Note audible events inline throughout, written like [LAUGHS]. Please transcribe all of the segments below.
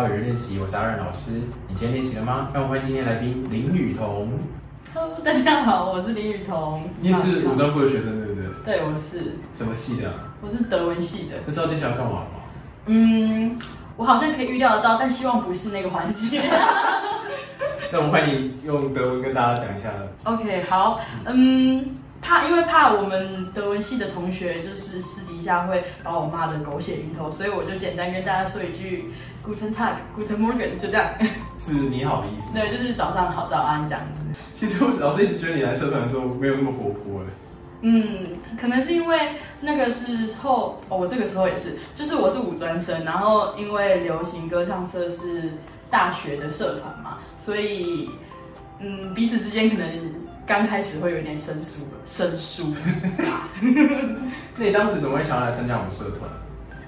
到有人练习，我是阿任老师。你今天练习了吗？让我们欢迎今天来宾林雨桐。Hello，大家好，我是林雨桐。你是武装部的学生对不对？对，我是，什么系的、我是德文系的。那知道接下来要干嘛吗？嗯，我好像可以预料得到，但希望不是那个环节。那我们欢迎用德文跟大家讲一下。OK，好，嗯，怕因为怕我们德文系的同学就是私底下会把我骂的狗血淋头，所以我就简单跟大家说一句 Guten Tag，Guten Morgen，就这样。是你好的意思。对，就是早上好，早安这样子。其实我老师一直觉得你来社团的时候没有那么活泼的。嗯，可能是因为那个时候，哦，我这个时候也是，就是我是五专生，然后因为流行歌唱社是大学的社团嘛，所以嗯，彼此之间可能刚开始会有一点生疏，生疏。[LAUGHS] 那你当时怎么会想要来参加我们社团？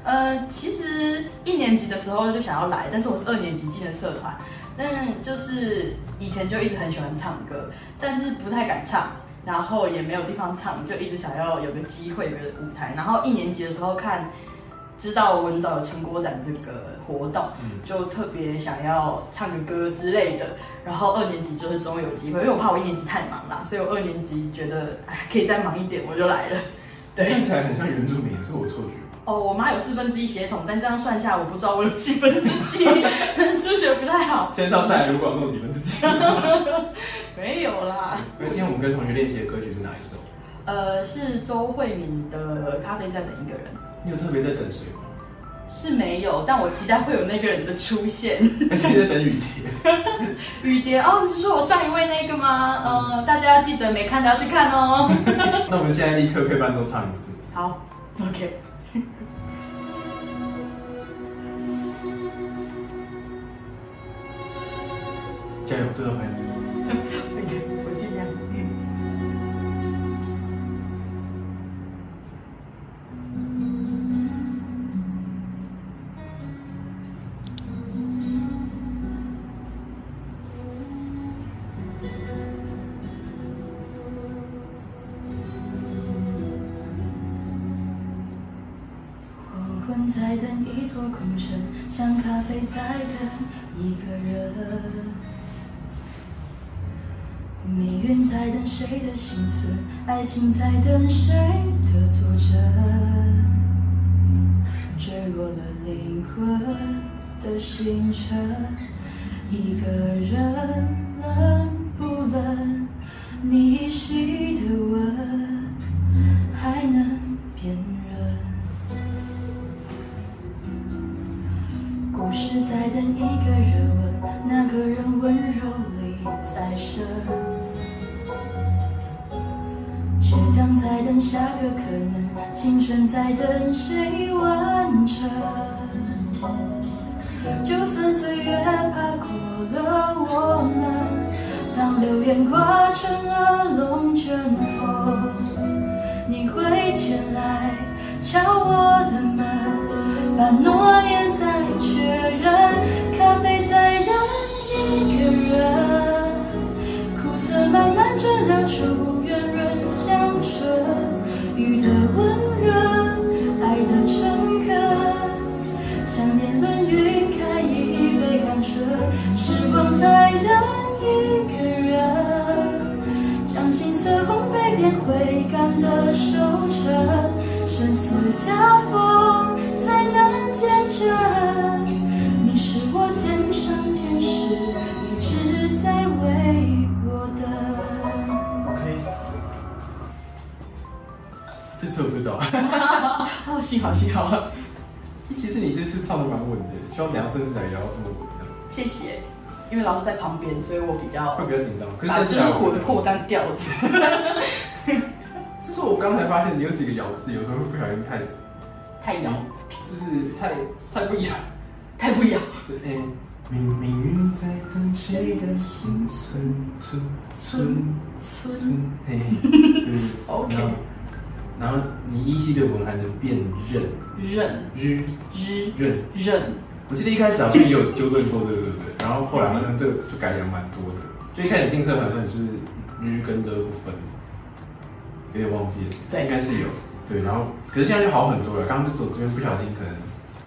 呃，其实一年级的时候就想要来，但是我是二年级进的社团，但就是以前就一直很喜欢唱歌，但是不太敢唱，然后也没有地方唱，就一直想要有个机会，有个舞台。然后一年级的时候看，知道文藻有成果展这个活动，嗯就特别想要唱个歌之类的。然后二年级就是终于有机会，因为我怕我一年级太忙了，所以我二年级觉得哎可以再忙一点，我就来了。对。看起来很像原住民，是我错觉？哦，我妈有四分之一血统，但这样算下，我不知道我有几分之几，数学不太好。线上带来如果有几分之几？[LAUGHS] 没有啦，因为今天我们跟同学练习的歌曲是哪一首？呃，是周慧敏的《咖啡在等一个人你有特别在等谁吗？》，是没有，但我期待会有那个人的出现。而且在等雨蝶？[LAUGHS] 雨蝶哦，是说我上一位那个吗？呃，大家要记得没看的要去看哦。[LAUGHS] 那我们现在立刻配伴奏唱一次。好，OK。加油，这个牌子。在等一座空城，像咖啡在等一个人。命运在等谁的幸存，爱情在等谁的作证。坠落了灵魂的星辰，一个人冷不冷？你依倔强在等下个可能，青春在等谁完成。就算岁月爬过了我们，当流言刮成了龙卷风，你会前来敲我的门，把诺言生死夹缝才能见证，你是我肩上天使，一直在为我等。OK。这次我知道。[LAUGHS] 哦，幸好幸好，其实你这次唱的蛮稳的，希望等一下正式来也要这么稳，谢谢。因为老师在旁边，所以我比较会比较紧张。可把是这次来就是魂魄当调子。我刚才发现你有几个咬字，有时候会不小心太，太咬，就是太太不一样。太不摇。对，哎，命命运在等谁的心存存存村存，嘿，对。[LAUGHS] OK 然后然后你依稀的文还能辨认，认。日。日。认。认，我记得一开始好像也有纠正过这个，对？对？然后后来好像这个就改良蛮多的。就一开始进社团的时候，你是日跟的不分，有点忘记了。对应该是有。对，然后可是现在就好很多了。刚刚就走这边不小心可能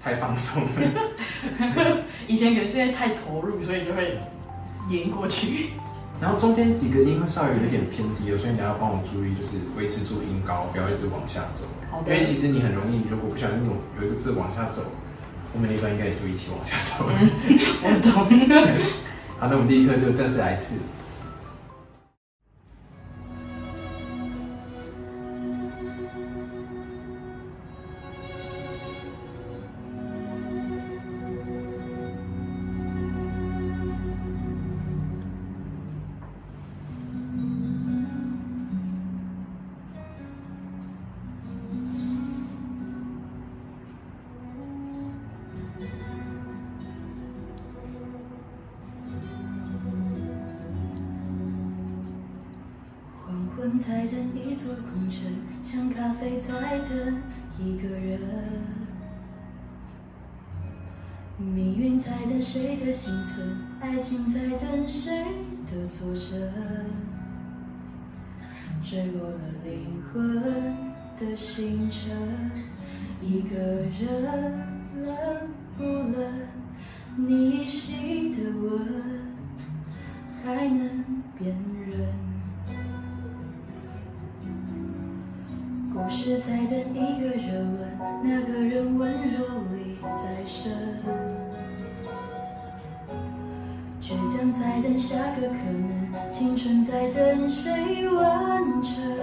太放松了。[LAUGHS] 以前可能是因为太投入，所以就会延过去。然后中间几个音会稍微有一点偏低了，所以你要帮我注意，就是维持住音高，不要一直往下走。因为其实你很容易，如果不小心有有一个字往下走，后面那段应该也就一起往下走。嗯，我懂。[LAUGHS] 好，那我们第一课就正式来一次。在等一座空城，像咖啡在等一个人。命运在等谁的幸存，爱情在等谁的挫折。坠落了灵魂的星辰，一个人冷不冷？你依稀的吻，还能辨认。是在等一个热吻，那个人温柔里再生。倔强在等下个可能，青春在等谁完成。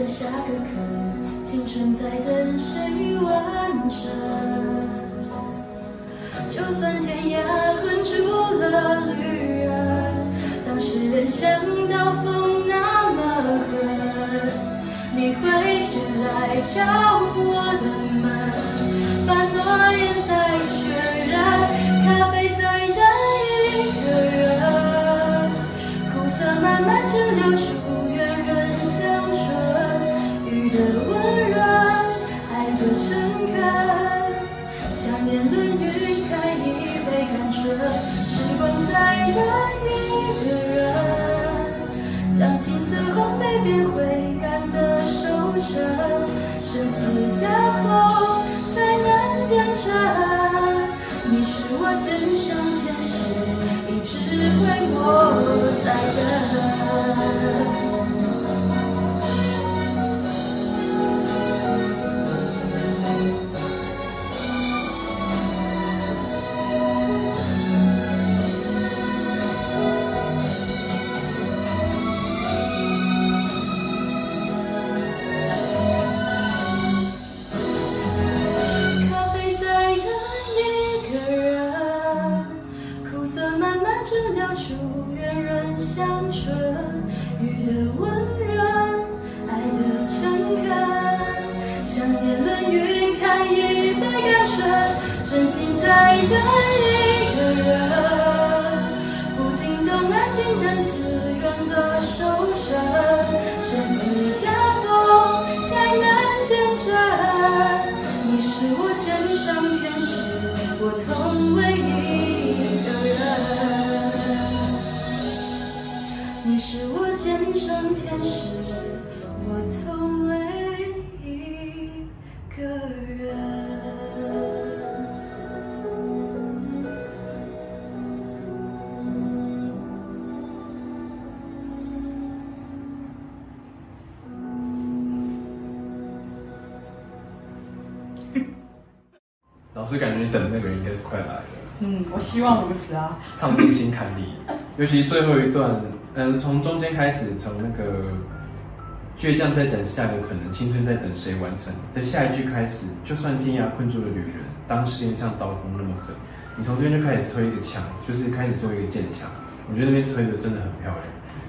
的下个可能，青春在等谁完成。就算天涯困住了旅人，当时人想到风那么狠，你会前来敲我的我在等。真心在等一个人，不惊动安静等自愿的收成，生死夹缝才能见证。你是我肩上天使，我从未一个人。你是我肩上天使，我从未老师感觉你等的那个人应该是快来了，嗯，我希望如此啊。唱进心坎里。尤其最后一段，嗯，从中间开始，从那个倔强在等下个可能，青春在等谁完成的下一句开始，就算天涯困住了旅人，当时间像刀锋那么狠，你从这边就开始推一个墙，就是开始做一个剑墙。我觉得那边推的真的很漂亮，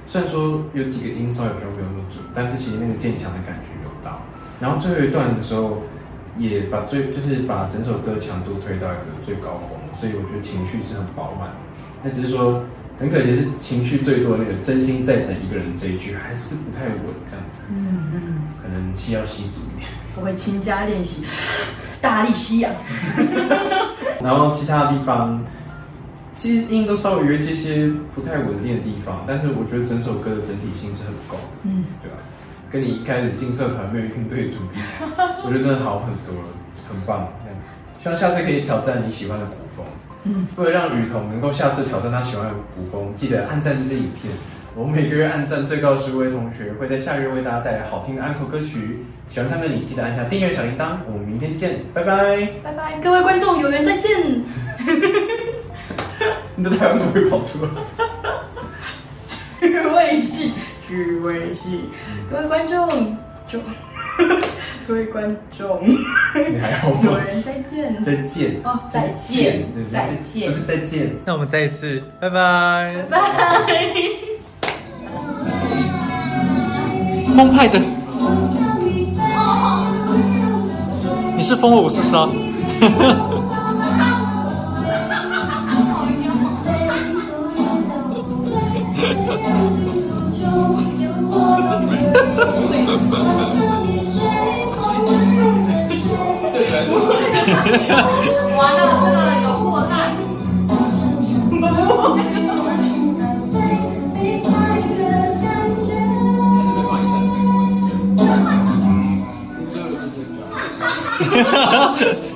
虽然说有几个音稍微比较没有那么准，但是其实那个剑墙的感觉有到。然后最后一段的时候，也把最就是把整首歌强度推到一个最高峰，所以我觉得情绪是很饱满。那只是说很可惜是情绪最多的那个真心在等一个人这一句还是不太稳这样子，嗯嗯，可能气要吸足一点。我会勤加练习，大力吸氧。[LAUGHS] 然后其他的地方，其实音都稍微有一些些不太稳定的地方，但是我觉得整首歌的整体性是很够的，嗯，对吧？跟你一开始进社团没有应对组比起来，我觉得真的好很多了，很棒。希望下次可以挑战你喜欢的古风。嗯，为了让雨桐能够下次挑战他喜欢的古风，记得按赞这支影片。我们每个月按赞最高十位同学会在下个月为大家带来好听的安可歌曲。喜欢唱歌的你记得按下订阅小铃铛。我们明天见，拜拜。拜拜，各位观众，有缘再见。你的台湾狗会跑出来。趣味戏，趣味戏，各位观众，就 [LAUGHS] 各位观众，你还好有吗？人再见。再见哦再见再见不是再见。那我们再一次，拜拜。拜。澎湃的，你是风，我是沙。[LAUGHS] 完了，这个有破绽。这个就是这样。